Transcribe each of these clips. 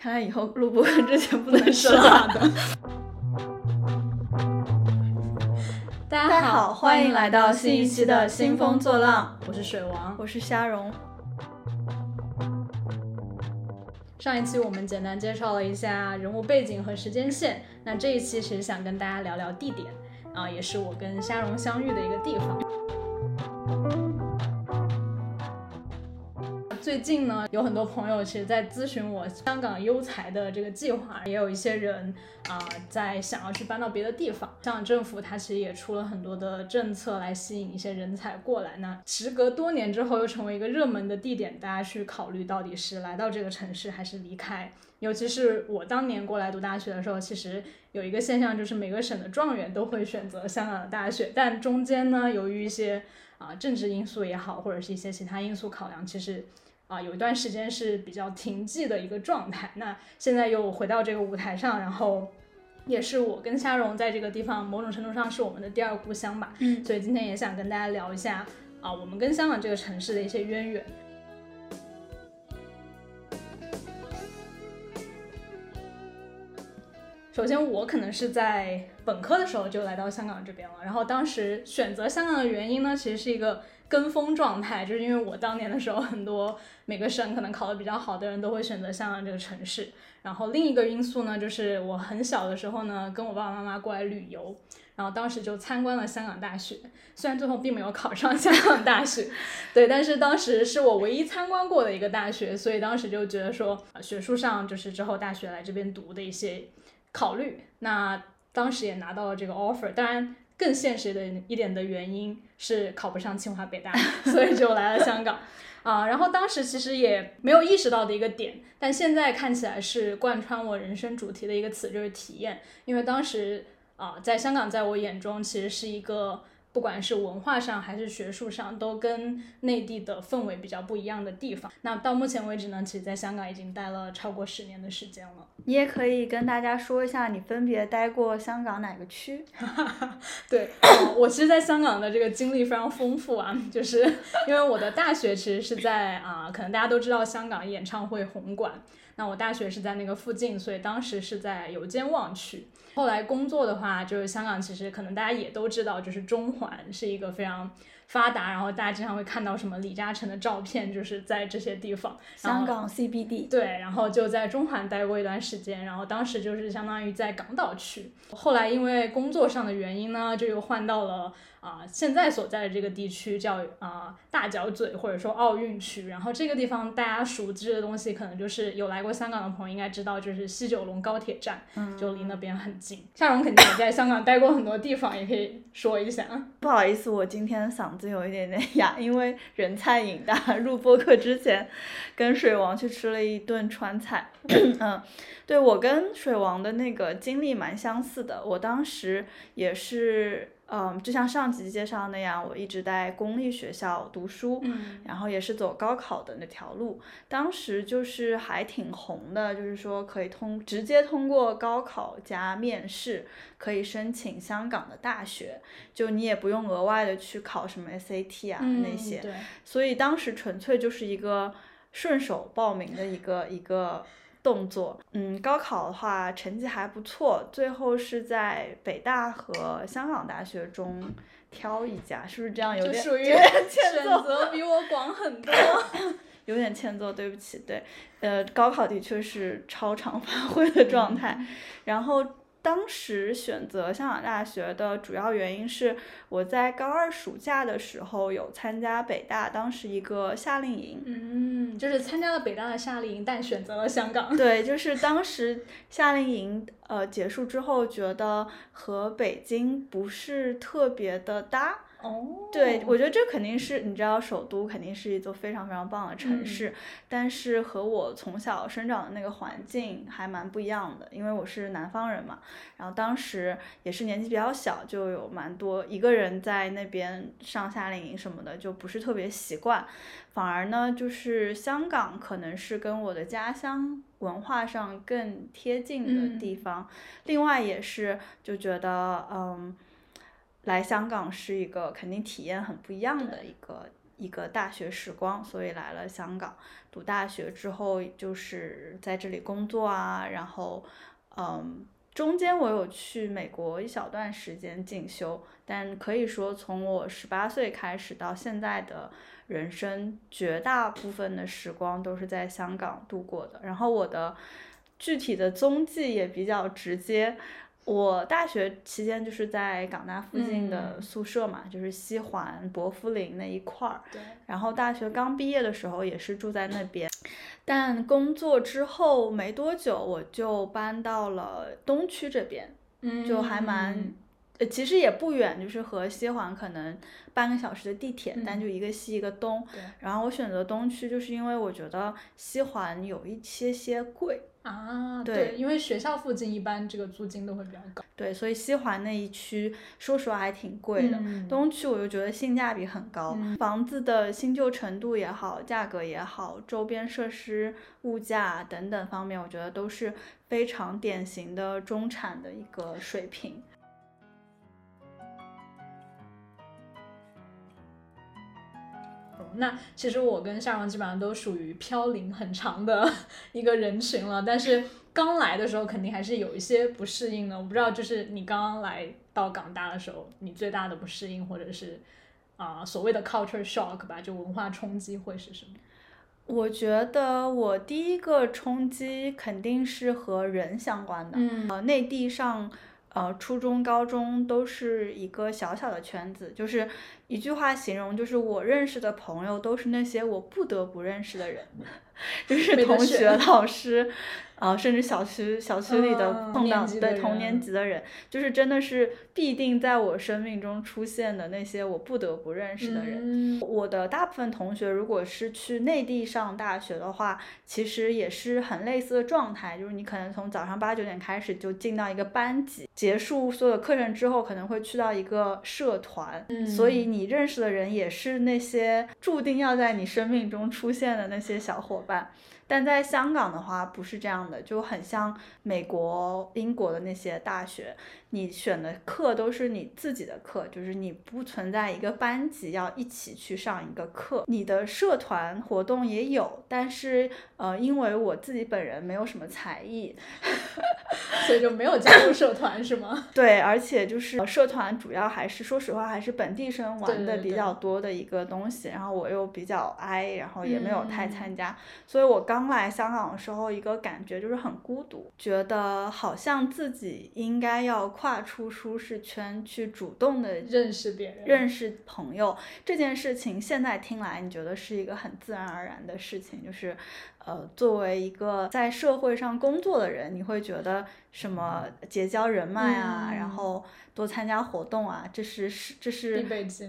看来以后录播之前不能吃辣的。大家好，欢迎来到新一期的《兴风作浪》，我是水王，我是虾蓉。上一期我们简单介绍了一下人物背景和时间线，那这一期其实想跟大家聊聊地点，啊，也是我跟虾蓉相遇的一个地方。最近呢，有很多朋友其实在咨询我香港优才的这个计划，也有一些人啊在想要去搬到别的地方。香港政府它其实也出了很多的政策来吸引一些人才过来。那时隔多年之后，又成为一个热门的地点，大家去考虑到底是来到这个城市还是离开。尤其是我当年过来读大学的时候，其实有一个现象，就是每个省的状元都会选择香港的大学，但中间呢，由于一些啊政治因素也好，或者是一些其他因素考量，其实。啊，有一段时间是比较停滞的一个状态，那现在又回到这个舞台上，然后也是我跟虾蓉在这个地方，某种程度上是我们的第二故乡吧。嗯，所以今天也想跟大家聊一下啊，我们跟香港这个城市的一些渊源。首先，我可能是在本科的时候就来到香港这边了，然后当时选择香港的原因呢，其实是一个。跟风状态，就是因为我当年的时候，很多每个省可能考得比较好的人都会选择香港这个城市。然后另一个因素呢，就是我很小的时候呢，跟我爸爸妈妈过来旅游，然后当时就参观了香港大学，虽然最后并没有考上 香港大学，对，但是当时是我唯一参观过的一个大学，所以当时就觉得说，学术上就是之后大学来这边读的一些考虑。那当时也拿到了这个 offer，当然。更现实的一点的原因是考不上清华北大，所以就来了香港啊。然后当时其实也没有意识到的一个点，但现在看起来是贯穿我人生主题的一个词，就是体验。因为当时啊，在香港，在我眼中其实是一个。不管是文化上还是学术上，都跟内地的氛围比较不一样的地方。那到目前为止呢，其实在香港已经待了超过十年的时间了。你也可以跟大家说一下，你分别待过香港哪个区？对，我其实在香港的这个经历非常丰富啊，就是因为我的大学其实是在啊，可能大家都知道香港演唱会红馆。那我大学是在那个附近，所以当时是在有间望区。后来工作的话，就是香港，其实可能大家也都知道，就是中环是一个非常。发达，然后大家经常会看到什么李嘉诚的照片，就是在这些地方。香港 CBD。对，然后就在中环待过一段时间，然后当时就是相当于在港岛区。后来因为工作上的原因呢，就又换到了啊现在所在的这个地区，叫啊大角咀或者说奥运区。然后这个地方大家熟知的东西，可能就是有来过香港的朋友应该知道，就是西九龙高铁站，就离那边很近。夏蓉肯定也在香港待过很多地方，也可以说一下。不好意思，我今天嗓子。有一点点哑，因为人菜瘾大。入播客之前，跟水王去吃了一顿川菜。嗯，对我跟水王的那个经历蛮相似的。我当时也是。嗯，就像上集介绍那样，我一直在公立学校读书，然后也是走高考的那条路。当时就是还挺红的，就是说可以通直接通过高考加面试，可以申请香港的大学，就你也不用额外的去考什么 SAT 啊那些。所以当时纯粹就是一个顺手报名的一个一个。动作，嗯，高考的话成绩还不错，最后是在北大和香港大学中挑一家，是不是这样？有点属于选择比我广很多，有点欠揍，对不起。对，呃，高考的确是超常发挥的状态，然后。当时选择香港大学的主要原因是，我在高二暑假的时候有参加北大当时一个夏令营，嗯，就是参加了北大的夏令营，但选择了香港。对，就是当时夏令营呃结束之后，觉得和北京不是特别的搭。哦，对，我觉得这肯定是你知道，首都肯定是一座非常非常棒的城市，但是和我从小生长的那个环境还蛮不一样的，因为我是南方人嘛，然后当时也是年纪比较小，就有蛮多一个人在那边上夏令营什么的，就不是特别习惯，反而呢，就是香港可能是跟我的家乡文化上更贴近的地方，另外也是就觉得嗯。来香港是一个肯定体验很不一样的一个一个大学时光，所以来了香港读大学之后，就是在这里工作啊，然后嗯，中间我有去美国一小段时间进修，但可以说从我十八岁开始到现在的人生，绝大部分的时光都是在香港度过的。然后我的具体的踪迹也比较直接。我大学期间就是在港大附近的宿舍嘛，就是西环、薄扶林那一块儿。对。然后大学刚毕业的时候也是住在那边，但工作之后没多久我就搬到了东区这边，就还蛮，呃，其实也不远，就是和西环可能半个小时的地铁，但就一个西一个东。对。然后我选择东区，就是因为我觉得西环有一些些贵。啊，对，因为学校附近一般这个租金都会比较高。对，所以西环那一区，说实话还挺贵的。东区我就觉得性价比很高，房子的新旧程度也好，价格也好，周边设施、物价等等方面，我觉得都是非常典型的中产的一个水平。那其实我跟夏蓉基本上都属于飘零很长的 一个人群了，但是刚来的时候肯定还是有一些不适应的。我不知道，就是你刚刚来到港大的时候，你最大的不适应或者是啊所谓的 culture shock 吧，就文化冲击会是什么？我觉得我第一个冲击肯定是和人相关的，嗯，呃，内地上。呃，初中、高中都是一个小小的圈子，就是一句话形容，就是我认识的朋友都是那些我不得不认识的人，就是同学、老师。啊，甚至小区小区里的碰到对同年级的人，就是真的是必定在我生命中出现的那些我不得不认识的人。我的大部分同学，如果是去内地上大学的话，其实也是很类似的状态，就是你可能从早上八九点开始就进到一个班级，结束所有课程之后，可能会去到一个社团，所以你认识的人也是那些注定要在你生命中出现的那些小伙伴。但在香港的话不是这样的，就很像美国、英国的那些大学。你选的课都是你自己的课，就是你不存在一个班级要一起去上一个课。你的社团活动也有，但是呃，因为我自己本人没有什么才艺 所以就没有加入社团，是吗？对，而且就是社团主要还是说实话还是本地生玩的比较多的一个东西。然后我又比较 I，然后也没有太参加，所以我刚来香港的时候一个感觉就是很孤独，觉得好像自己应该要。跨出舒适圈，去主动的认识别人、认识朋友。这件事情，现在听来你觉得是一个很自然而然的事情，就是，呃，作为一个在社会上工作的人，你会觉得什么结交人脉啊，然后。多参加活动啊，这是是这是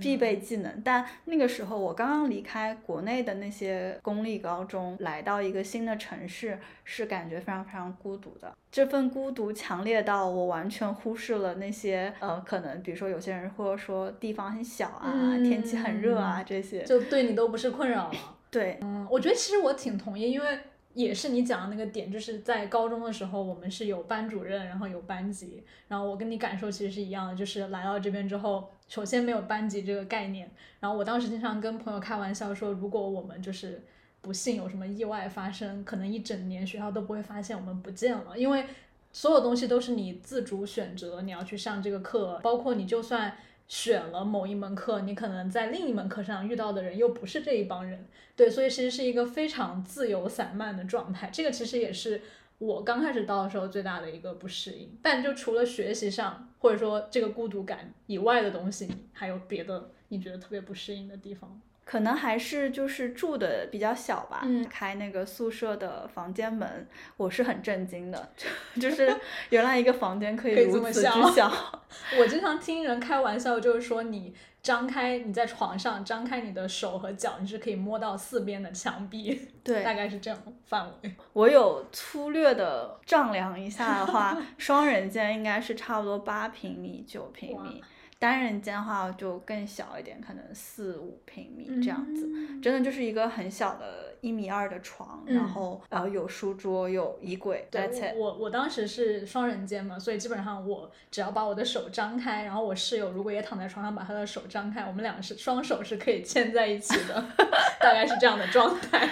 必备技能。但那个时候我刚刚离开国内的那些公立高中，来到一个新的城市，是感觉非常非常孤独的。这份孤独强烈到我完全忽视了那些呃，可能比如说有些人会说地方很小啊，天气很热啊这些，就对你都不是困扰了。对，嗯，我觉得其实我挺同意，因为。也是你讲的那个点，就是在高中的时候，我们是有班主任，然后有班级，然后我跟你感受其实是一样的，就是来到这边之后，首先没有班级这个概念，然后我当时经常跟朋友开玩笑说，如果我们就是不幸有什么意外发生，可能一整年学校都不会发现我们不见了，因为所有东西都是你自主选择你要去上这个课，包括你就算。选了某一门课，你可能在另一门课上遇到的人又不是这一帮人，对，所以其实是一个非常自由散漫的状态。这个其实也是我刚开始到的时候最大的一个不适应。但就除了学习上，或者说这个孤独感以外的东西，还有别的你觉得特别不适应的地方吗？可能还是就是住的比较小吧。开那个宿舍的房间门，我是很震惊的，就是原来一个房间可以如此之小。我经常听人开玩笑，就是说你张开你在床上张开你的手和脚，你是可以摸到四边的墙壁。对，大概是这样范围。我有粗略的丈量一下的话，双人间应该是差不多八平米、九平米。单人间的话就更小一点，可能四五平米这样子，嗯真的就是一个很小的一米二的床，嗯然后呃有书桌有衣柜对，that's it。我我当时是双人间嘛，所以基本上我只要把我的手张开，然后我室友如果也躺在床上把他的手张开，我们两个是双手是可以牵在一起的，大概是这样的状态。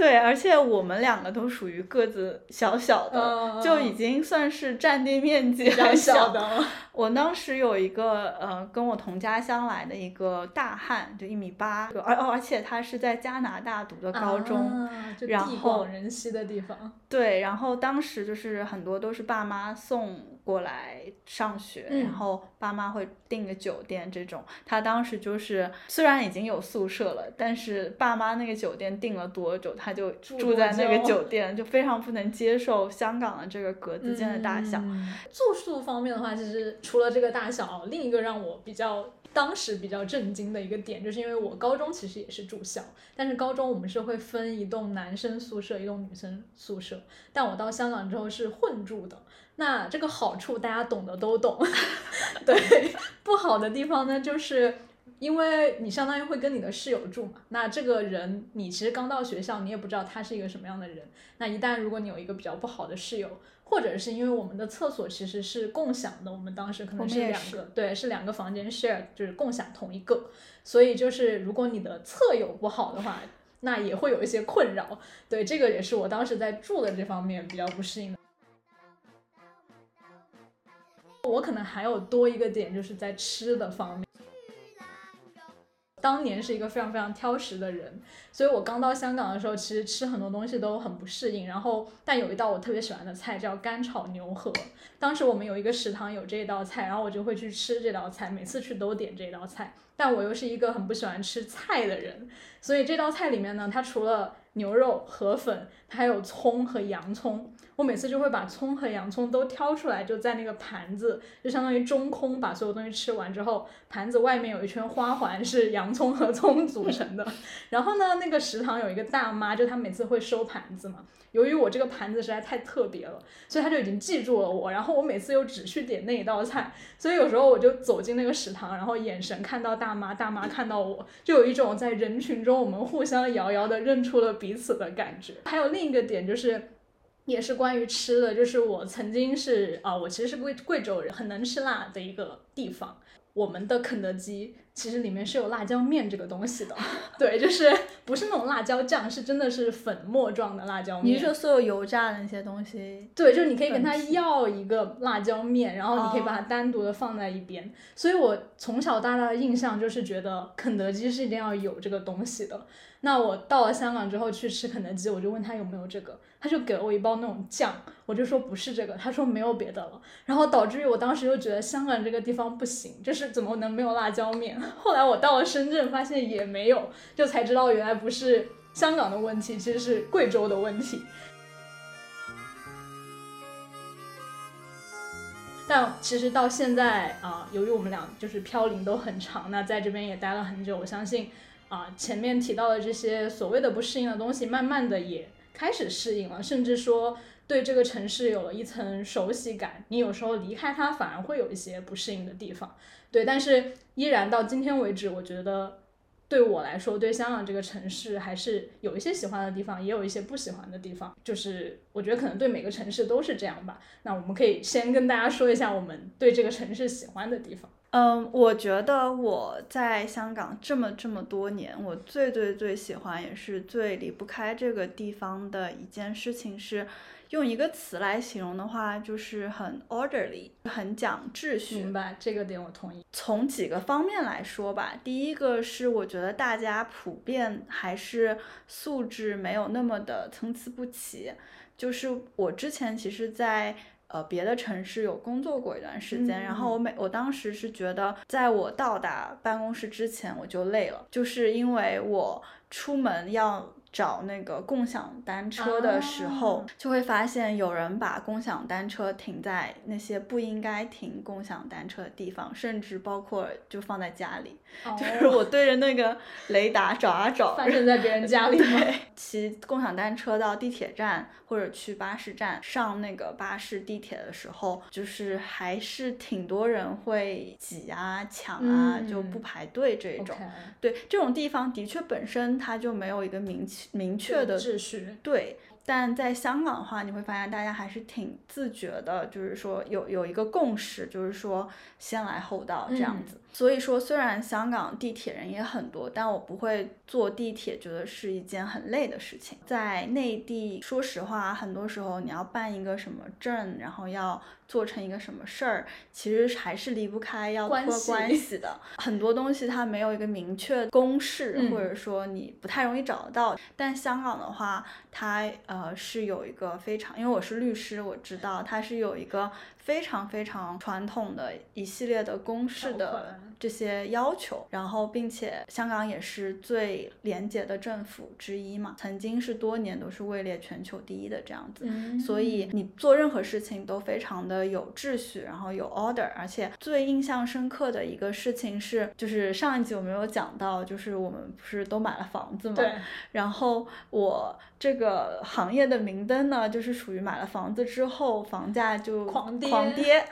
对，而且我们两个都属于个子小小的，嗯就已经算是占地面积很小的了，我当时有一个呃跟我同家乡来的一个大汉，就一米八，而而而且他是在加拿大读的高中，然地后广人稀的地方。对，然后当时就是很多都是爸妈送过来上学，嗯然后爸妈会订个酒店这种。他当时就是虽然已经有宿舍了，但是爸妈那个酒店订了多久，他就住在那个酒店，就非常不能接受香港的这个格子间的大小。嗯住宿方面的话，其实除了这个大小，另一个让我比较当时比较震惊的一个点，就是因为我高中其实也是住校，但是高中我们是会分一栋男生宿舍，一栋女生宿舍，但我到香港之后是混住的。那这个好处大家懂的都懂，对，不好的地方呢，就是因为你相当于会跟你的室友住嘛，那这个人你其实刚到学校，你也不知道他是一个什么样的人。那一旦如果你有一个比较不好的室友，或者是因为我们的厕所其实是共享的，我们当时可能是两个，对，是两个房间 share，就是共享同一个，所以就是如果你的厕友不好的话，那也会有一些困扰。对，这个也是我当时在住的这方面比较不适应的。我可能还有多一个点，就是在吃的方面。当年是一个非常非常挑食的人，所以我刚到香港的时候，其实吃很多东西都很不适应。然后，但有一道我特别喜欢的菜叫干炒牛河。当时我们有一个食堂有这道菜，然后我就会去吃这道菜，每次去都点这道菜。但我又是一个很不喜欢吃菜的人，所以这道菜里面呢，它除了牛肉、河粉，它还有葱和洋葱。我每次就会把葱和洋葱都挑出来，就在那个盘子，就相当于中空，把所有东西吃完之后，盘子外面有一圈花环是洋葱和葱组成的。然后呢，那个食堂有一个大妈，就她每次会收盘子嘛。由于我这个盘子实在太特别了，所以她就已经记住了我。然后我每次又只去点那一道菜，所以有时候我就走进那个食堂，然后眼神看到大妈，大妈看到我，就有一种在人群中我们互相遥遥的认出了彼此的感觉。还有另一个点就是。也是关于吃的，就是我曾经是啊、我其实是贵贵州人，很能吃辣的一个地方。我们的肯德基其实里面是有辣椒面这个东西的，对，就是不是那种辣椒酱，是真的是粉末状的辣椒面。你是说所有油炸的那些东西？对，就是你可以跟他要一个辣椒面，然后你可以把它单独的放在一边。所以我从小到大的印象就是觉得肯德基是一定要有这个东西的。那我到了香港之后去吃肯德基，我就问他有没有这个，他就给了我一包那种酱，我就说不是这个，他说没有别的了，然后导致于我当时就觉得香港这个地方不行，就是怎么能没有辣椒面？后来我到了深圳，发现也没有，就才知道原来不是香港的问题，其实是贵州的问题。但其实到现在啊、由于我们俩就是飘零都很长，那在这边也待了很久，我相信啊、前面提到的这些所谓的不适应的东西，慢慢的也开始适应了，甚至说对这个城市有了一层熟悉感。你有时候离开它，反而会有一些不适应的地方。对，但是依然到今天为止，我觉得对我来说，对香港这个城市还是有一些喜欢的地方，也有一些不喜欢的地方。就是我觉得可能对每个城市都是这样吧。那我们可以先跟大家说一下我们对这个城市喜欢的地方。嗯，我觉得我在香港这么这么多年，我最最最喜欢也是最离不开这个地方的一件事情是，用一个词来形容的话，就是很 orderly，很讲秩序。明白这个点，我同意。从几个方面来说吧，第一个是我觉得大家普遍还是素质没有那么的参差不齐。就是我之前其实在，呃别的城市有工作过一段时间，然后我每我当时是觉得，在我到达办公室之前我就累了，就是因为我出门要找那个共享单车的时候，啊就会发现有人把共享单车停在那些不应该停共享单车的地方，甚至包括就放在家里。就是哦我对着那个雷达找啊找，发生在别人家里吗？骑共享单车到地铁站或者去巴士站上那个巴士、地铁的时候，就是还是挺多人会挤啊、抢啊，就不嗯排队这种。对，这种地方的确本身它就没有一个明确明确的秩序。对，但在香港的话，你会发现大家还是挺自觉的，就是说有有一个共识，就是说先来后到这样嗯子。所以说，虽然香港地铁人也很多，但我不会坐地铁觉得是一件很累的事情。在内地，说实话，很多时候你要办一个什么证，然后要做成一个什么事儿，其实还是离不开要托关系的。很多东西它没有一个明确公式，嗯或者说你不太容易找得到。但香港的话，它呃是有一个非常，因为我是律师，我知道它是有一个非常非常传统的一系列的公式的这些要求，然后并且香港也是最廉洁的政府之一嘛，曾经是多年都是位列全球第一的这样子。嗯所以你做任何事情都非常的有秩序，然后有 order，而且最印象深刻的一个事情是，就是上一集我们有讲到，就是我们不是都买了房子嘛，对，然后我这个行业的明灯呢，就是属于买了房子之后，房价就狂跌狂跌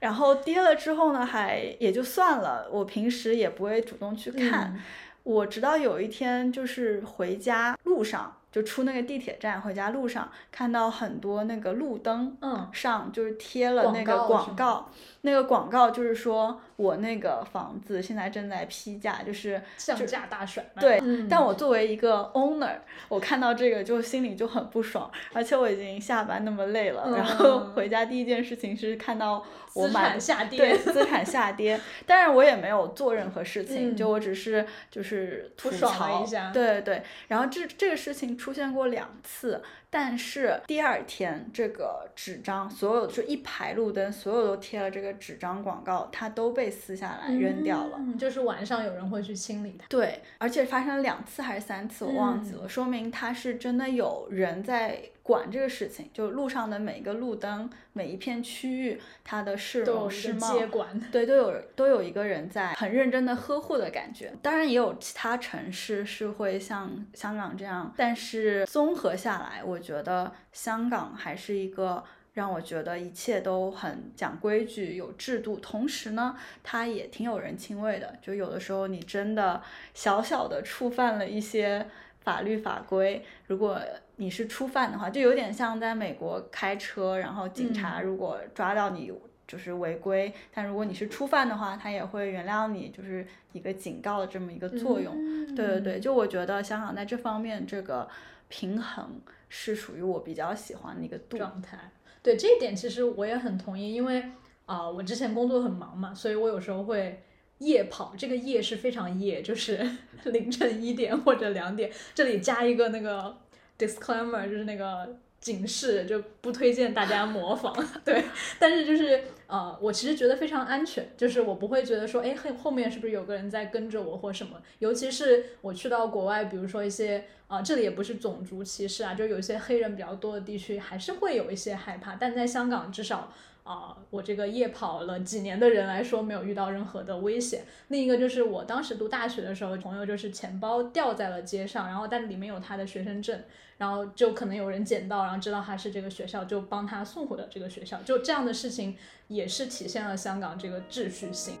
然后跌了之后呢，还也就算了，我平时也不会主动去看。嗯我直到有一天，就是回家路上，就出那个地铁站回家路上，看到很多那个路灯嗯上就是贴了那个广告广告，那个广告就是说我那个房子现在正在批价，就是降价大甩卖。对，嗯但我作为一个 owner，我看到这个就心里就很不爽，而且我已经下班那么累了，然后嗯回家第一件事情是看到我资买产下跌。对资产下跌，但是我也没有做任何事情，嗯就我只是就是吐槽一下对对对，然后这这个事情出现过两次，但是第二天这个纸张所有就一排路灯，所有都贴了这个纸张广告，它都被撕下来扔掉了。嗯就是晚上有人会去清理它。对，而且发生了两次还是三次，我忘记嗯了，说明它是真的有人在管这个事情，就路上的每一个路灯、每一片区域，它的市容市貌，接管。对，都有都有一个人在很认真的呵护的感觉。当然也有其他城市是会像香港这样，但是综合下来，我觉得香港还是一个。让我觉得一切都很讲规矩、有制度，同时呢，它也挺有人情味的。就有的时候你真的小小的触犯了一些法律法规，如果你是初犯的话，就有点像在美国开车，然后警察嗯如果抓到你就是违规，但如果你是初犯的话，他也会原谅你，就是一个警告的这么一个作用。嗯对对对，就我觉得香港在这方面这个平衡是属于我比较喜欢的一个度。状态。对这一点，其实我也很同意，因为啊、我之前工作很忙嘛，所以我有时候会夜跑。这个夜是非常夜，就是 凌晨一点或者两点，这里加一个那个 disclaimer，就是那个警示，就不推荐大家模仿。对，但是就是呃，我其实觉得非常安全，就是我不会觉得说，哎，后后面是不是有个人在跟着我或什么？尤其是我去到国外，比如说一些啊、这里也不是种族歧视啊，就有一些黑人比较多的地区，还是会有一些害怕。但在香港，至少啊、我这个夜跑了几年的人来说，没有遇到任何的危险。另一个就是我当时读大学的时候，朋友就是钱包掉在了街上，然后但里面有他的学生证，然后就可能有人捡到，然后知道他是这个学校，就帮他送回了这个学校。就这样的事情，也是体现了香港这个秩序性。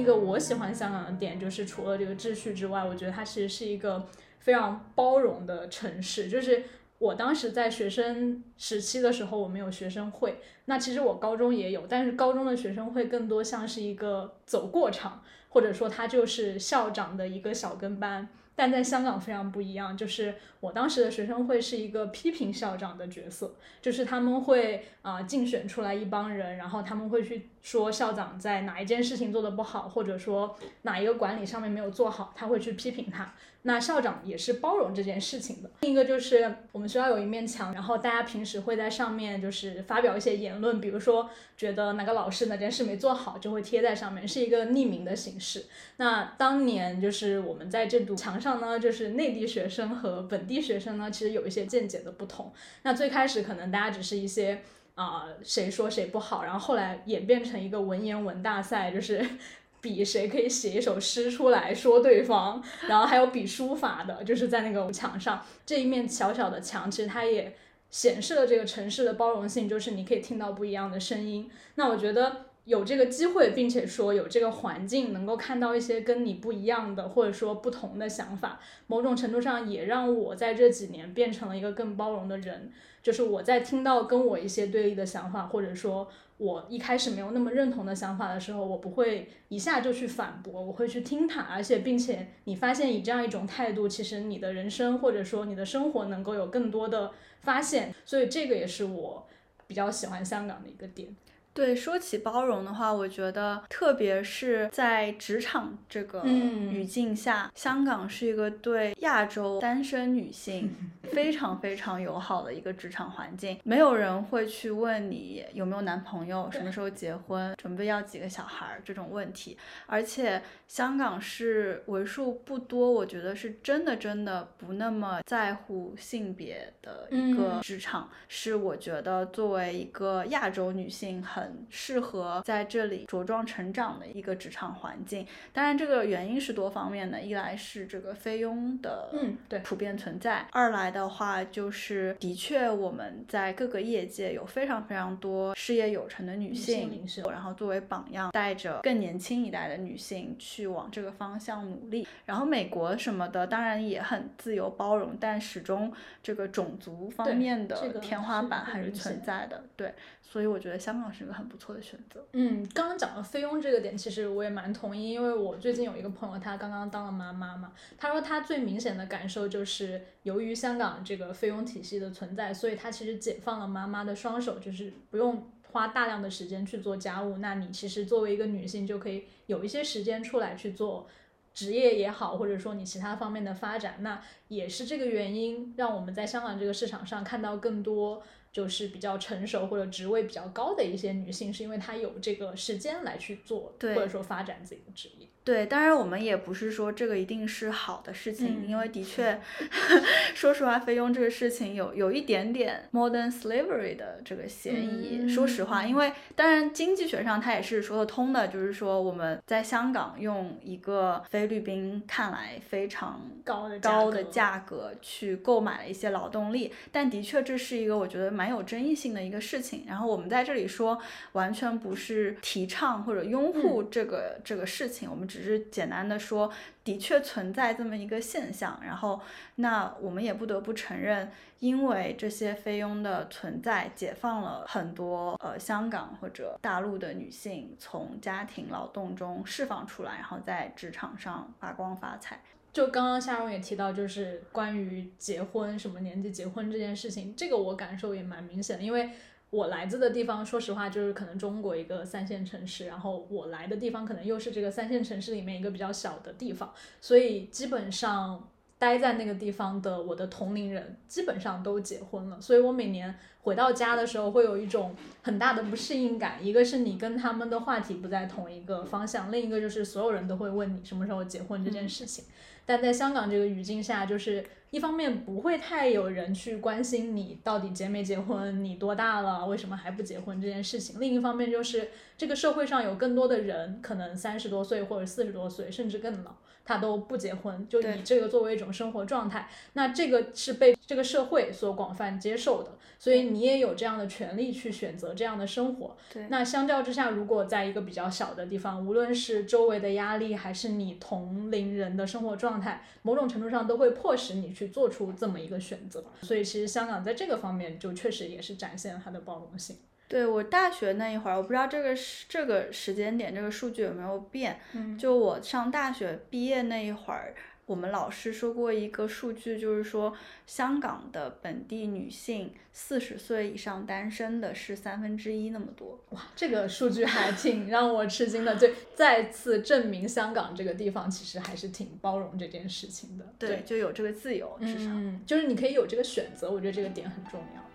一个我喜欢香港的点，就是除了这个秩序之外，我觉得它其实是一个非常包容的城市。就是我当时在学生时期的时候，我们有学生会，那其实我高中也有，但是高中的学生会更多像是一个走过场，或者说它就是校长的一个小跟班。但在香港非常不一样，就是我当时的学生会是一个批评校长的角色，就是他们会啊、竞选出来一帮人，然后他们会去说校长在哪一件事情做的不好，或者说哪一个管理上面没有做好，他会去批评他。那校长也是包容这件事情的。另一个就是我们学校有一面墙，然后大家平时会在上面就是发表一些言论，比如说觉得哪个老师哪件事没做好，就会贴在上面，是一个匿名的形式。那当年就是我们在这堵墙上呢，就是内地学生和本地学生呢，其实有一些见解的不同。那最开始可能大家只是一些。啊，谁说谁不好？然后后来演变成一个文言文大赛，就是 比谁可以写一首诗出来说对方，然后还有比书法的，就是在那个墙上这一面小小的墙，其实它也显示了这个城市的包容性，就是你可以听到不一样的声音。那我觉得有这个机会，并且说有这个环境，能够看到一些跟你不一样的，或者说不同的想法，某种程度上也让我在这几年变成了一个更包容的人。就是我在听到跟我一些对立的想法，或者说我一开始没有那么认同的想法的时候，我不会一下就去反驳，我会去听他，而且并且你发现以这样一种态度，其实你的人生或者说你的生活能够有更多的发现，所以这个也是我比较喜欢香港的一个点。对，说起包容的话，我觉得特别是在职场这个语境下，香港是一个对亚洲单身女性 非常非常友好的一个职场环境。没有人会去问你有没有男朋友、什么时候结婚、准备要几个小孩这种问题。而且香港是为数不多，我觉得是真的真的不那么在乎性别的一个职场。是我觉得作为一个亚洲女性很。很适合在这里茁壮成长的一个职场环境。当然，这个原因是多方面的。一来是这个菲佣的嗯对普遍存在；二来的话就是的确我们在各个业界有非常非常多事业有成的女性，然后作为榜样，带着更年轻一代的女性去往这个方向努力。然后美国什么的当然也很自由包容，但始终这个种族方面的天花板还是存在的。对，所以我觉得香港是。很不错的选择。嗯，刚刚讲到菲佣这个点，其实我也蛮同意，因为我最近有一个朋友，她刚刚当了妈妈嘛，她说她最明显的感受就是，由于香港这个菲佣体系的存在，所以她其实解放了妈妈的双手，就是不用花大量的时间去做家务。那你其实作为一个女性，就可以有一些时间出来去做职业也好，或者说你其他方面的发展。那也是这个原因，让我们在香港这个市场上看到更多。就是比较成熟或者职位比较高的一些女性，是因为她有这个时间来去做，或者说发展自己的职业。对，当然我们也不是说这个一定是好的事情，因为的确，说实话，菲佣这个事情有有一点点 modern slavery 的这个嫌疑。说实话，因为当然经济学上它也是说得通的，就是说我们在香港用一个菲律宾看来非常高的高的价格去购买了一些劳动力，但的确这是一个我觉得蛮有争议性的一个事情。然后我们在这里说，完全不是提倡或者拥护这个这个事情，我们。只是简单的说，的确存在这么一个现象，然后那我们也不得不承认，因为这些菲佣的存在，解放了很多呃香港或者大陆的女性从家庭劳动中释放出来，然后在职场上发光发财。就刚刚夏蓉也提到，就是关于结婚什么年纪结婚这件事情，这个我感受也蛮明显的，因为。我来自的地方，说实话，就是可能中国一个三线城市，然后我来的地方可能又是这个三线城市里面一个比较小的地方，所以基本上待在那个地方的我的同龄人基本上都结婚了，所以我每年回到家的时候会有一种很大的不适应感，一个是你跟他们的话题不在同一个方向，另一个就是所有人都会问你什么时候结婚这件事情，但在香港这个语境下，就是。一方面不会太有人去关心你到底结没结婚，你多大了，为什么还不结婚这件事情。另一方面就是这个社会上有更多的人，可能三十多岁或者四十多岁，甚至更老，他都不结婚，就以这个作为一种生活状态。那这个是被这个社会所广泛接受的，所以你也有这样的权利去选择这样的生活。对。那相较之下，如果在一个比较小的地方，无论是周围的压力，还是你同龄人的生活状态，某种程度上都会迫使你去。去做出这么一个选择，所以其实香港在这个方面就确实也是展现了它的包容性。对我大学那一会儿，我不知道这个时这个时间点这个数据有没有变。嗯，就我上大学毕业那一会儿。我们老师说过一个数据，就是说香港的本地女性四十岁以上单身的是三分之一那么多。哇，这个数据还挺让我吃惊的，就 再次证明香港这个地方其实还是挺包容这件事情的。对，就有这个自由，至少，嗯，就是你可以有这个选择，我觉得这个点很重要。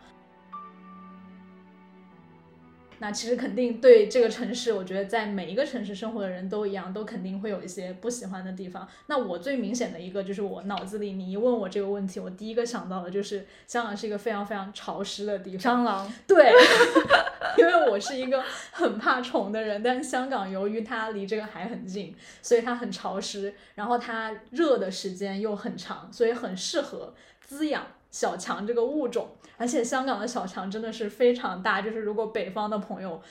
那其实肯定对这个城市，我觉得在每一个城市生活的人都一样，都肯定会有一些不喜欢的地方。那我最明显的一个就是我脑子里，你一问我这个问题，我第一个想到的就是香港是一个非常非常潮湿的地方。蟑螂。对，因为我是一个很怕虫的人，但是香港由于它离这个海很近，所以它很潮湿，然后它热的时间又很长，所以很适合滋养小强这个物种。而且香港的小强真的是非常大，就是如果北方的朋友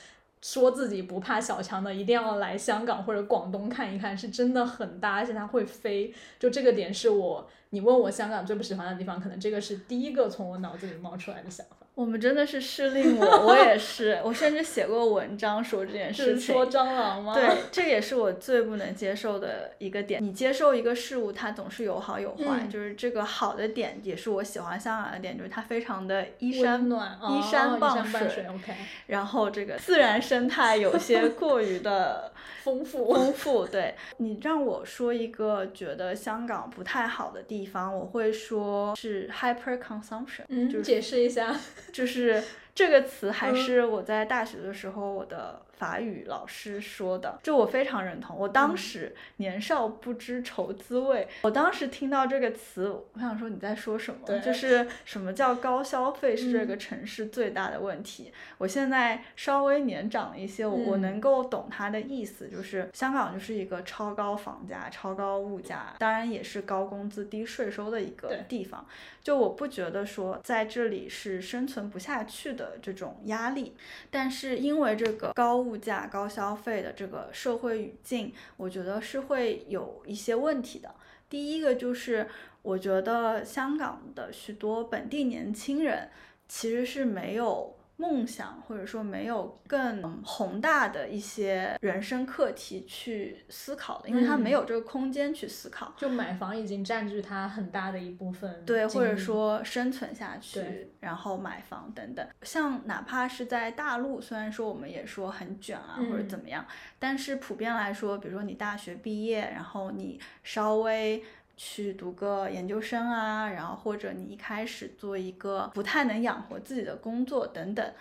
说自己不怕小强的，一定要来香港或者广东看一看，是真的很大，而且它会飞。就这个点是我，你问我香港最不喜欢的地方，可能这个是第一个从我脑子里冒出来的想法。我们真的是失令我，我也是，我甚至写过文章说这件事情。说蟑螂吗？对，这也是我最不能接受的一个点。你接受一个事物，它总是有好有坏，就是这个好的点也是我喜欢香港的点，就是它非常的依山暖，依山傍水。OK。然后这个自然生态有些 过于的 丰富，丰富。对你让我说一个觉得香港不太好的地方，我会说是 hyper consumption。嗯，就是解释一下。就是这个词，还是我在大学的时候我的法语老师说的，就我非常认同。我当时年少不知愁滋味，我当时听到这个词，我想说你在说什么？就是什么叫高消费是这个城市最大的问题。我现在稍微年长一些，我我能够懂他的意思，就是香港就是一个超高房价、超高物价，当然也是高工资、低税收的一个地方。就我不觉得说在这里是生存不下去的这种压力，但是因为这个高物价、高消费的这个社会语境，我觉得是会有一些问题的。第一个就是我觉得香港的许多本地年轻人其实是没有。梦想，或者说没有更宏大的一些人生课题去思考的，因为他没有这个空间去思考。就买房已经占据他很大的一部分。对，或者说生存下去，然后买房等等。像哪怕是在大陆，虽然说我们也说很卷啊，或者怎么样，但是普遍来说，比如说你大学毕业，然后你稍微。去读个研究生啊，然后或者你一开始做一个不太能养活自己的工作等等，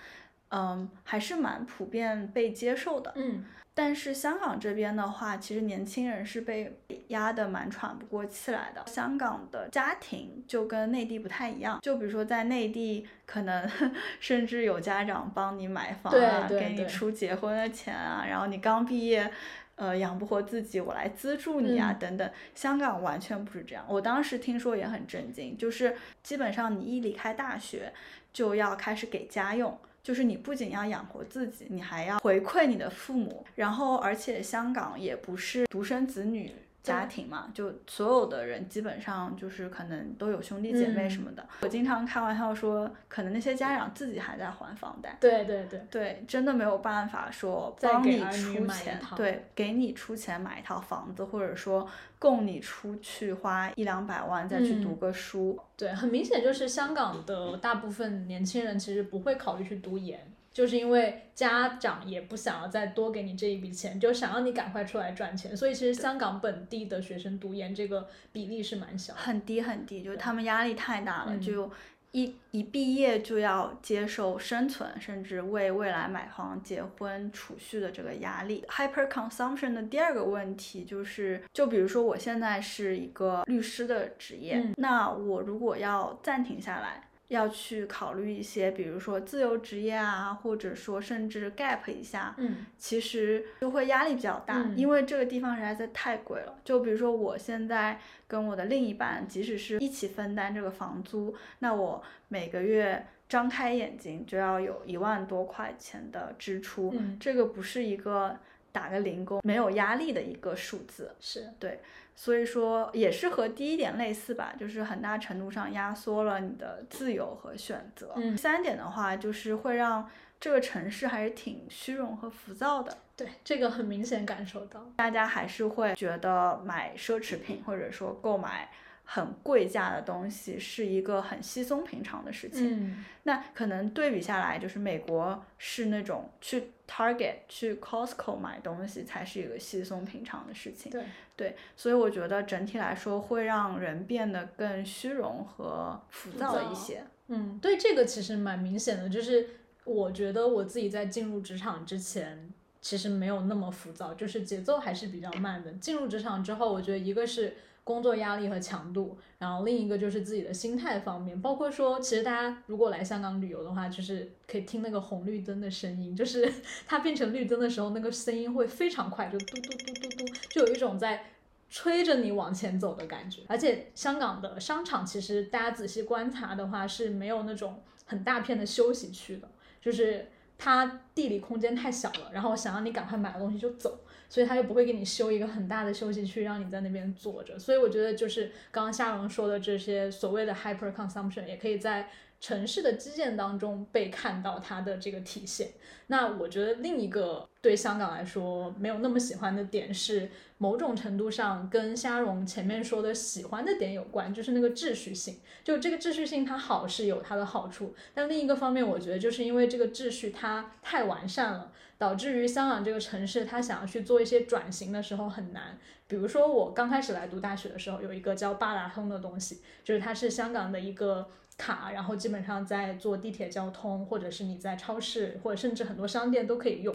嗯，还是蛮普遍被接受的。嗯，但是香港这边的话，其实年轻人是被压得蛮喘不过气来的。香港的家庭就跟内地不太一样，就比如说在内地，可能 甚至有家长帮你买房啊，给你出结婚的钱啊，然后你刚毕业。呃，养不活自己，我来资助你啊，等等。香港完全不是这样，我当时听说也很震惊，就是基本上你一离开大学，就要开始给家用，就是你不仅要养活自己，你还要回馈你的父母，然后而且香港也不是独生子女。家庭嘛，就所有的人基本上就是可能都有兄弟姐妹什么的。我经常开玩笑说，可能那些家长自己还在还房贷。对对对对，真的没有办法说帮你出钱，对，给你出钱买一套房子，或者说供你出去花一两百万再去读个书。对，很明显就是香港的大部分年轻人其实不会考虑去读研。就是因为家长也不想要再多给你这一笔钱，就想让你赶快出来赚钱，所以其实香港本地的学生读研这个比例是蛮小，很低很低，就是他们压力太大了，就一一毕业就要接受生存，甚至为未来买房、结婚、储蓄的这个压力。Hyper consumption 的第二个问题就是，就比如说我现在是一个律师的职业，那我如果要暂停下来。要去考虑一些，比如说自由职业啊，或者说甚至 gap 一下，嗯，其实就会压力比较大，因为这个地方实在是太贵了。就比如说我现在跟我的另一半，即使是一起分担这个房租，那我每个月张开眼睛就要有一万多块钱的支出，这个不是一个打个零工没有压力的一个数字，是对。所以说也是和第一点类似吧，就是很大程度上压缩了你的自由和选择。嗯，三点的话就是会让这个城市还是挺虚荣和浮躁的。对，这个很明显感受到，大家还是会觉得买奢侈品或者说购买很贵价的东西是一个很稀松平常的事情。嗯，那可能对比下来，就是美国是那种去 Target、去 Costco 买东西才是一个稀松平常的事情。对，对，所以我觉得整体来说会让人变得更虚荣和浮躁一些。嗯，对，这个其实蛮明显的，就是我觉得我自己在进入职场之前。其实没有那么浮躁，就是节奏还是比较慢的。进入职场之后，我觉得一个是工作压力和强度，然后另一个就是自己的心态方面，包括说，其实大家如果来香港旅游的话，就是可以听那个红绿灯的声音，就是 它变成绿灯的时候，那个声音会非常快，就嘟嘟嘟嘟嘟，就有一种在吹着你往前走的感觉。而且香港的商场其实大家仔细观察的话是没有那种很大片的休息区的，就是。它地理空间太小了，然后想让你赶快买了东西就走，所以他又不会给你修一个很大的休息区，让你在那边坐着。所以我觉得就是刚刚夏蓉说的这些所谓的 hyper consumption，也可以在。城市的基建当中被看到它的这个体现。那我觉得另一个对香港来说没有那么喜欢的点是，某种程度上跟虾荣前面说的喜欢的点有关，就是那个秩序性。就这个秩序性它好是有它的好处，但另一个方面我觉得就是因为这个秩序它太完善了，导致于香港这个城市它想要去做一些转型的时候很难。比如说我刚开始来读大学的时候，有一个叫八达通的东西，就是它是香港的一个。卡，然后基本上在坐地铁交通，或者是你在超市，或者甚至很多商店都可以用。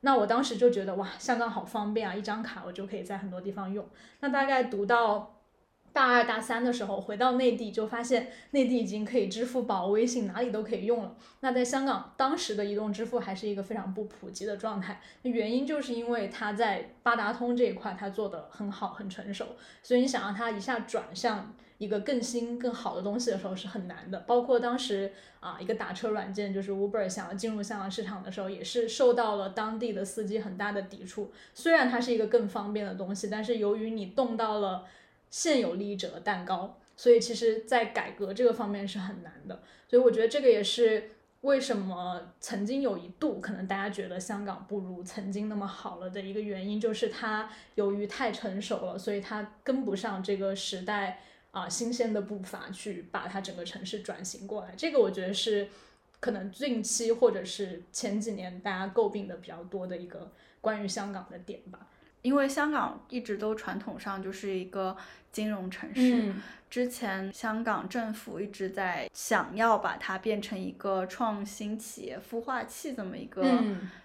那我当时就觉得哇，香港好方便啊，一张卡我就可以在很多地方用。那大概读到大二大三的时候，回到内地就发现内地已经可以支付宝、微信哪里都可以用了。那在香港当时的移动支付还是一个非常不普及的状态，原因就是因为它在八达通这一块它做的很好很成熟，所以你想让它一下转向。一个更新更好的东西的时候是很难的，包括当时啊一个打车软件就是 Uber 想要进入香港市场的时候，也是受到了当地的司机很大的抵触。虽然它是一个更方便的东西，但是由于你动到了现有利益者的蛋糕，所以其实在改革这个方面是很难的。所以我觉得这个也是为什么曾经有一度可能大家觉得香港不如曾经那么好了的一个原因，就是它由于太成熟了，所以它跟不上这个时代。啊，新鲜的步伐去把它整个城市转型过来，这个我觉得是可能近期或者是前几年大家诟病的比较多的一个关于香港的点吧。因为香港一直都传统上就是一个金融城市，之前香港政府一直在想要把它变成一个创新企业孵化器这么一个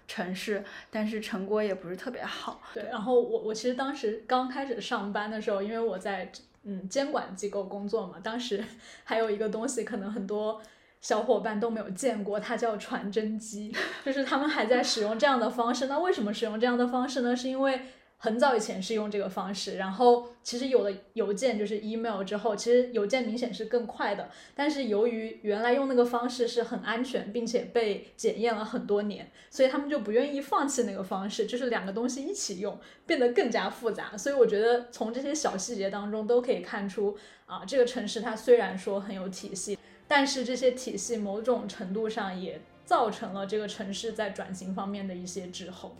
城市，但是成果也不是特别好。对，然后我我其实当时刚开始上班的时候，因为我在。嗯，监管机构工作嘛，当时 还有一个东西，可能很多小伙伴都没有见过，它叫传真机，就是他们还在使用这样的方式。那为什么使用这样的方式呢？是因为。很早以前是用这个方式，然后其实有了邮件就是 email 之后，其实邮件明显是更快的。但是由于原来用那个方式是很安全，并且被检验了很多年，所以他们就不愿意放弃那个方式，就是两个东西一起用，变得更加复杂。所以我觉得从这些小细节当中都可以看出，啊，这个城市它虽然说很有体系，但是这些体系某种程度上也造成了这个城市在转型方面的一些滞后。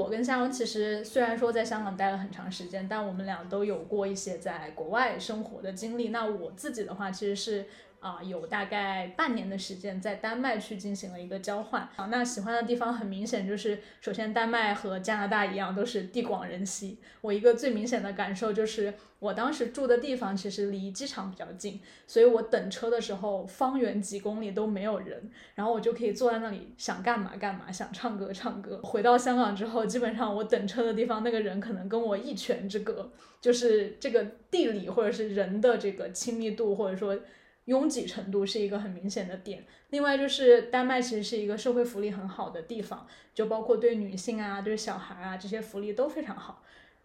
我跟夏蓉其实虽然说在香港待了很长时间，但我们俩都有过一些在国外生活的经历。那我自己的话，其实是。啊，有大概半年的时间在丹麦去进行了一个交换啊。那喜欢的地方很明显就是，首先丹麦和加拿大一样都是地广人稀。我一个最明显的感受就是，我当时住的地方其实离机场比较近，所以我等车的时候，方圆几公里都没有人，然后我就可以坐在那里想干嘛干嘛，想唱歌唱歌。回到香港之后，基本上我等车的地方那个人可能跟我一拳之隔，就是这个地理或者是人的这个亲密度，或者说。拥挤程度是一个很明显的点。另外就是丹麦其实是一个社会福利很好的地方，就包括对女性啊、对小孩啊这些福利都非常好。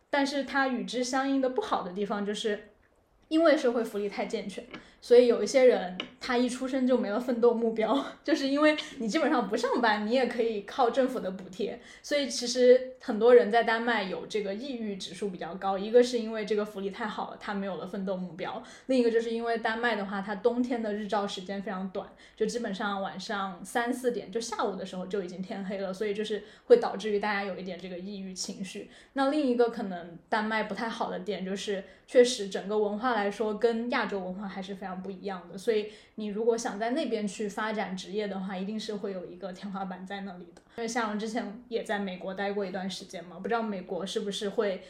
但是它与之相应的不好的地方就是，因为社会福利太健全，所以有一些人他一出生就没了奋斗目标，就是因为你基本上不上班，你也可以靠政府的补贴。所以其实很多人在丹麦有这个抑郁指数比较高，一个是因为这个福利太好了，他没有了奋斗目标；另一个就是因为丹麦的话，它冬天的日照时间非常短，就基本上晚上三四点就下午的时候就已经天黑了，所以就是会导致于大家有一点这个抑郁情绪。那另一个可能丹麦不太好的点就是。确实，整个文化来说跟亚洲文化还是非常不一样的。所以，你如果想在那边去发展职业的话，一定是会有一个天花板在那里的。因为夏荣之前也在美国待过一段时间嘛，不知道美国是不是会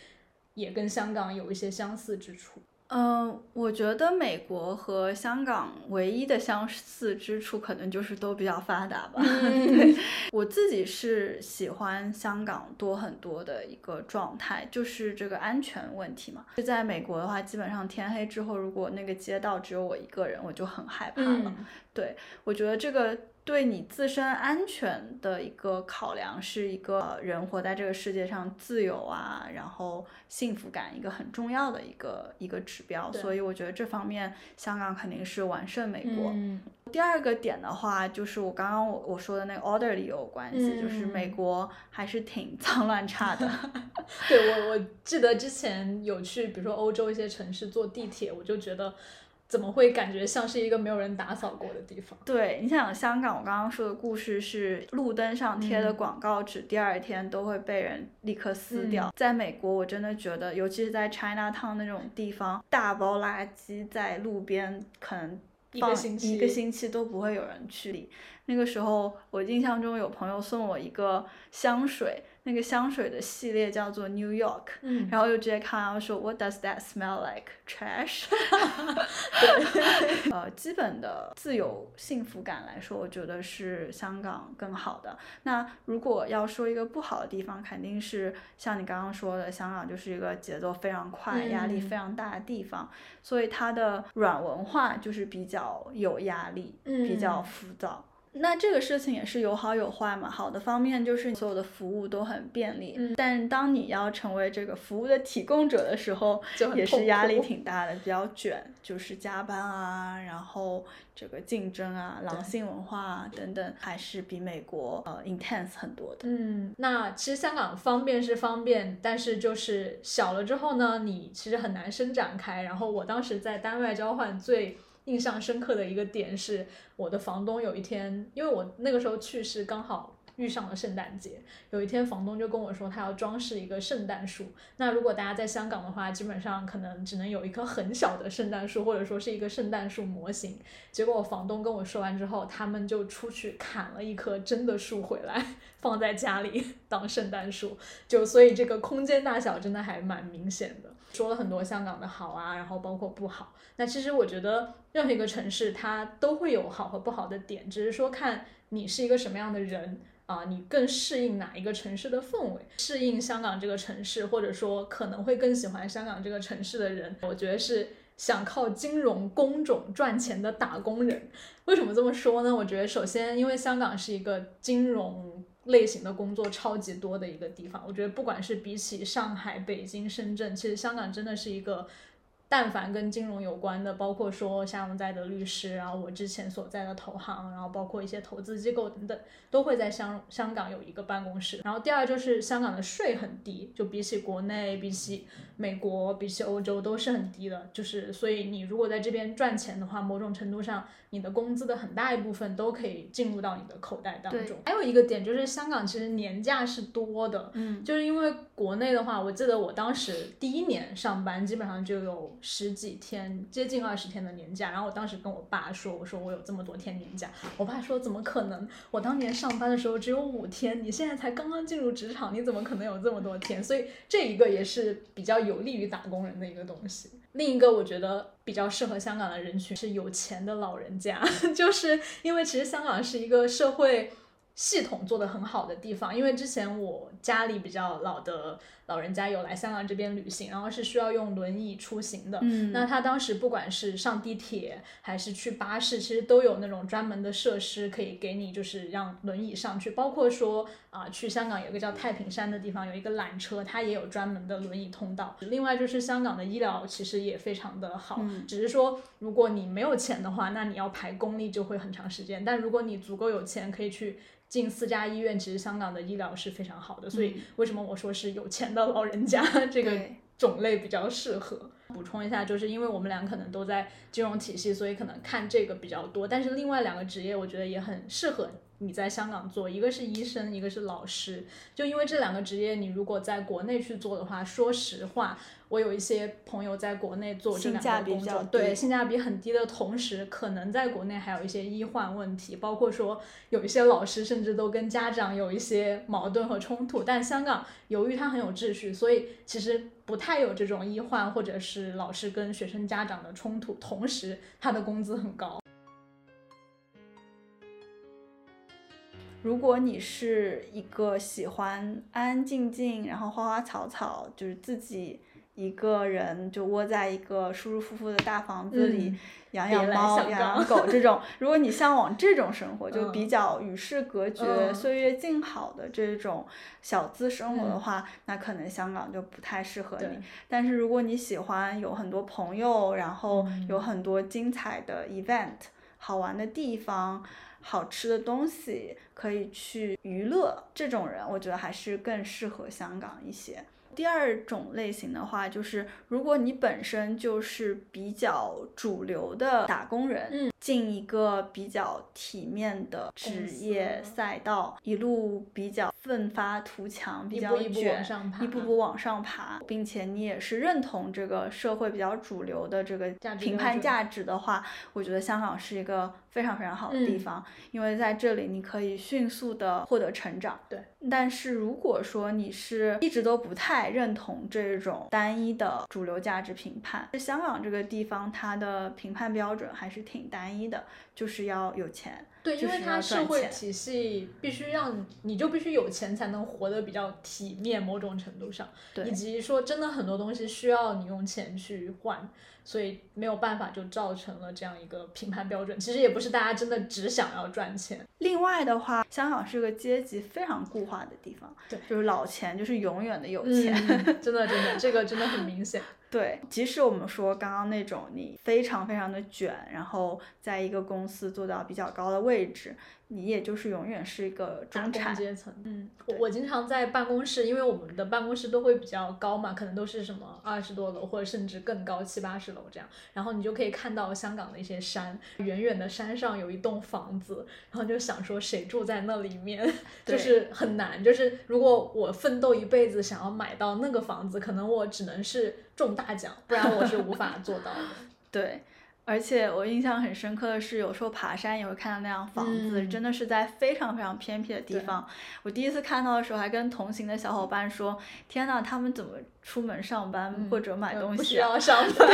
也跟香港有一些相似之处。嗯，我觉得美国和香港唯一的相似之处，可能就是都比较发达吧。对我自己是喜欢香港多很多的一个状态，就是这个安全问题嘛。就在美国的话，基本上天黑之后，如果那个街道只有我一个人，我就很害怕了。对我觉得这个。对你自身安全的一个考量，是一个人活在这个世界上自由啊，然后幸福感一个很重要的一个一个指标。所以我觉得这方面香港肯定是完胜美国。第二个点的话，就是我刚刚我我说的那个 order 里有关系，就是美国还是挺 脏乱差的。对我我记得之前有去，比如说欧洲一些城市坐地铁，我就觉得。怎么会感觉像是一个没有人打扫过的地方？对你想，香港我刚刚说的故事是路灯上贴的广告纸，第二天都会被人立刻撕掉。在美国，我真的觉得，尤其是在 China Town 那种地方，大包垃圾在路边，可能放一个星期都不会有人去理。那个时候，我印象中有朋友送我一个香水。那个香水的系列叫做 New York，嗯，然后就直接看到说 What does that smell like? Trash。对，呃，基本的自由幸福感来说，我觉得是香港更好的。那如果要说一个不好的地方，肯定是像你刚刚说的，香港就是一个节奏非常快、压力非常大的地方，所以它的软文化就是比较有压力，比较浮躁。那这个事情也是有好有坏嘛。好的方面就是所有的服务都很便利，嗯，但当你要成为这个服务的提供者的时候，也是压力挺大的，比较卷，就是加班啊，然后这个竞争啊，狼性文化啊等等，还是比美国呃 intense 很多的。嗯，那其实香港方便是方便，但是就是小了之后呢，你其实很难伸展开。然后我当时在单外交换最。印象深刻的一个点是，我的房东有一天，因为我那个时候去是刚好遇上了圣诞节，有一天房东就跟我说，他要装饰一个圣诞树。那如果大家在香港的话，基本上可能只能有一棵很小的圣诞树，或者说是一个圣诞树模型。结果房东跟我说完之后，他们就出去砍了一棵真的树回来，放在家里当圣诞树。就所以这个空间大小真的还蛮明显的。说了很多香港的好啊，然后包括不好。那其实我觉得任何一个城市它都会有好和不好的点，只是说看你是一个什么样的人啊，你更适应哪一个城市的氛围，适应香港这个城市，或者说可能会更喜欢香港这个城市的人，我觉得是想靠金融工种赚钱的打工人。为什么这么说呢？我觉得首先因为香港是一个金融。类型的工作超级多的一个地方，我觉得不管是比起上海、北京、深圳，其实香港真的是一个。但凡跟金融有关的，包括说像我在的律师，然后我之前所在的投行，然后包括一些投资机构等等，都会在香香港有一个办公室。然后第二就是香港的税很低，就比起国内、比起美国、比起欧洲都是很低的。就是所以你如果在这边赚钱的话，某种程度上你的工资的很大一部分都可以进入到你的口袋当中。还有一个点就是香港其实年假是多的，嗯，就是因为国内的话，我记得我当时第一年上班基本上就有。十几天，接近二十天的年假，然后我当时跟我爸说，我说我有这么多天年假，我爸说怎么可能？我当年上班的时候只有五天，你现在才刚刚进入职场，你怎么可能有这么多天？所以这一个也是比较有利于打工人的一个东西。另一个我觉得比较适合香港的人群是有钱的老人家，就是因为其实香港是一个社会。系统做得很好的地方，因为之前我家里比较老的老人家有来香港这边旅行，然后是需要用轮椅出行的。嗯那他当时不管是上地铁还是去巴士，其实都有那种专门的设施可以给你，就是让轮椅上去。包括说啊、去香港有一个叫太平山的地方，有一个缆车，它也有专门的轮椅通道。另外就是香港的医疗其实也非常的好，只是说如果你没有钱的话，那你要排公立就会很长时间。但如果你足够有钱，可以去。进私家医院，其实香港的医疗是非常好的，所以为什么我说是有钱的老人家 这个种类比较适合。补充一下，就是因为我们俩可能都在金融体系，所以可能看这个比较多。但是另外两个职业，我觉得也很适合你在香港做，一个是医生，一个是老师。就因为这两个职业，你如果在国内去做的话，说实话，我有一些朋友在国内做这两个工作，对性价比很低的同时，可能在国内还有一些医患问题，包括说有一些老师甚至都跟家长有一些矛盾和冲突。但香港由于它很有秩序，所以其实不太有这种医患或者是老师跟学生家长的冲突，同时他的工资很高。如果你是一个喜欢安安静静，然后花花草草，就是自己一个人就窝在一个舒舒服服的大房子里，嗯养养猫、养养狗这种，如果你向往这种生活，就嗯比较与世隔绝、嗯岁月静好的这种小资生活的嗯话，那可能香港就不太适合你。但是如果你喜欢有很多朋友，然后嗯有很多精彩的 event、好玩的地方、好吃的东西可以去娱乐，这种人我觉得还是更适合香港一些。第二种类型的话，就是如果你本身就是比较主流的打工人，嗯进一个比较体面的职业赛道，一路比较奋发图强，比较一步一步卷往上爬一步步往上爬，并且你也是认同这个社会比较主流的这个评判价值的话，我觉得香港是一个非常非常好的地嗯方，因为在这里你可以迅速的获得成长。对。但是如果说你是一直都不太认同这种单一的主流价值评判，香港这个地方它的评判标准还是挺单一的，就是要有钱。对，因为它社会体系必须让你你就必须有钱才能活得比较体面，某种程度上，对以及说真的很多东西需要你用钱去换，所以没有办法就造成了这样一个评判标准。其实也不是大家真的只想要赚钱，另外的话，香港是个阶级非常固化的地方，对就是老钱就是永远的有钱。嗯，真的真的，这个真的很明显。对，即使我们说刚刚那种你非常非常的卷，然后在一个公司做到比较高的位置，你也就是永远是一个中产。阶层，嗯，我我经常在办公室，因为我们的办公室都会比较高嘛，可能都是什么二十多楼或者甚至更高七八十楼这样，然后你就可以看到香港的一些山，远远的山上有一栋房子，然后就想说谁住在那里面，就是很难，就是如果我奋斗一辈子想要买到那个房子，可能我只能是中大奖，不然我是无法做到的。对，而且我印象很深刻的是，有时候爬山也会看到那样房子，嗯真的是在非常非常偏僻的地方。我第一次看到的时候，还跟同行的小伙伴说：“天呐，他们怎么出门上班、或者买嗯东不需西、啊？”要上班。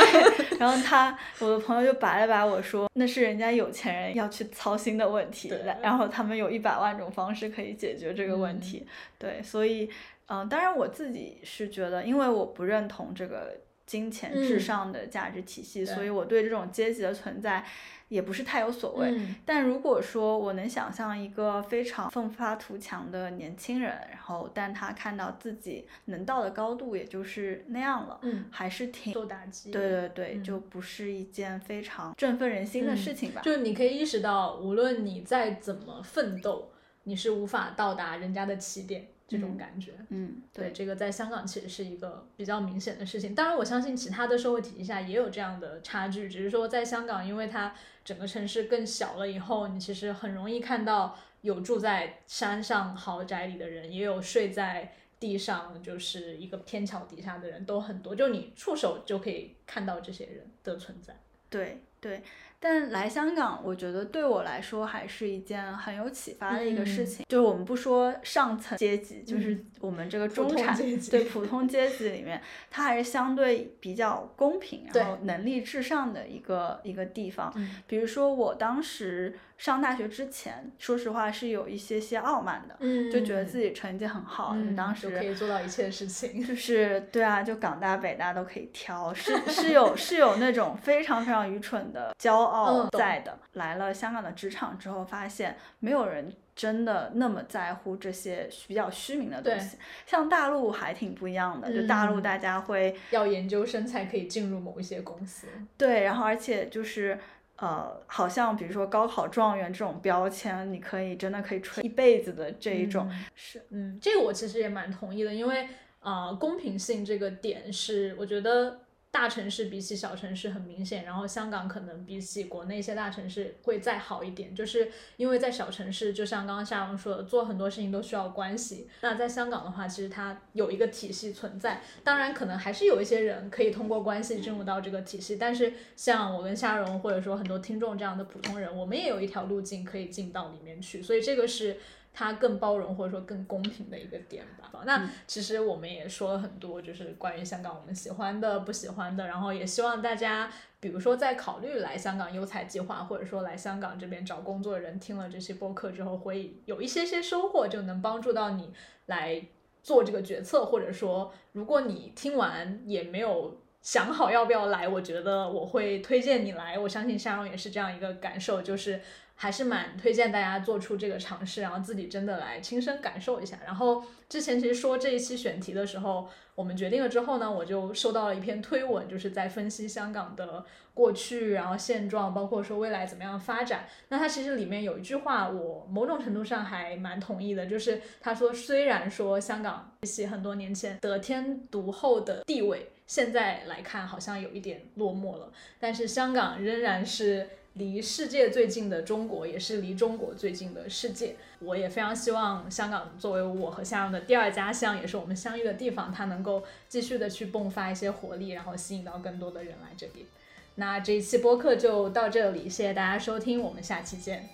然后他，我的朋友就摆了摆我说，那是人家有钱人要去操心的问题，然后他们有一百万种方式可以解决这个问嗯题。对，所以，嗯、当然我自己是觉得，因为我不认同这个金钱至嗯上的价值体系，所以我对这种阶级的存在也不是太有所谓。嗯但如果说我能想象一个非常奋发图强的年轻人，然后但他看到自己能到的高度也就是那样了，嗯，还是挺受打击。对对对，嗯就不是一件非常振奋人心的嗯事情吧。就是你可以意识到，无论你再怎么奋斗，你是无法到达人家的起点这种嗯感觉。嗯，对，对，这个在香港其实是一个比较明显的事情。当然，我相信其他的社会体系下也有这样的差距，只是说在香港，因为它整个城市更小了以后，你其实很容易看到有住在山上豪宅里的人，也有睡在地上就是一个天桥底下的人，都很多。就你触手就可以看到这些人的存在。对，对。但来香港，我觉得对我来说还是一件很有启发的一个事情。就是我们不说上层阶级，就是我们这个中产对普通阶级里面，它还是相对比较公平，然后能力至上的一个一个地方。比如说我当时。上大学之前，说实话是有一些些傲慢的，就觉得自己成绩很好，当时可以做到一切事情。就是对啊，就港大北大都可以挑，是是有是有那种非常非常愚蠢的骄傲在的。来了香港的职场之后，发现没有人真的那么在乎这些比较虚名的东西。像大陆还挺不一样的，就大陆大家会要研究生才可以进入某一些公司。对，然后而且就是。呃，好像比如说高考状元这种标签，你可以真的可以吹一辈子的这一种，是，嗯，这个我其实也蛮同意的，因为啊，公平性这个点是我觉得。大城市比起小城市很明显，然后香港可能比起国内一些大城市会再好一点，就是因为在小城市，就像刚刚夏蓉说的，做很多事情都需要关系。那在香港的话，其实它有一个体系存在，当然可能还是有一些人可以通过关系进入到这个体系，但是像我跟夏蓉或者说很多听众这样的普通人，我们也有一条路径可以进到里面去，所以这个是。它更包容或者说更公平的一个点吧。那其实我们也说了很多，就是关于香港我们喜欢的、不喜欢的，然后也希望大家，比如说在考虑来香港优才计划，或者说来香港这边找工作的人，听了这些播客之后，会有一些些收获，就能帮助到你来做这个决策。或者说，如果你听完也没有想好要不要来，我觉得我会推荐你来。我相信夏蓉也是这样一个感受，就是。还是蛮推荐大家做出这个尝试，然后自己真的来亲身感受一下。然后之前其实说这一期选题的时候，我们决定了之后呢，我就收到了一篇推文，就是在分析香港的过去，然后现状，包括说未来怎么样发展。那它其实里面有一句话，我某种程度上还蛮同意的，就是他说，虽然说香港比起很多年前得天独厚的地位，现在来看好像有一点落寞了，但是香港仍然是。离世界最近的中国，也是离中国最近的世界。我也非常希望香港作为我和夏阳的第二家乡，也是我们相遇的地方，它能够继续的去迸发一些活力，然后吸引到更多的人来这里。那这一期播客就到这里，谢谢大家收听，我们下期见。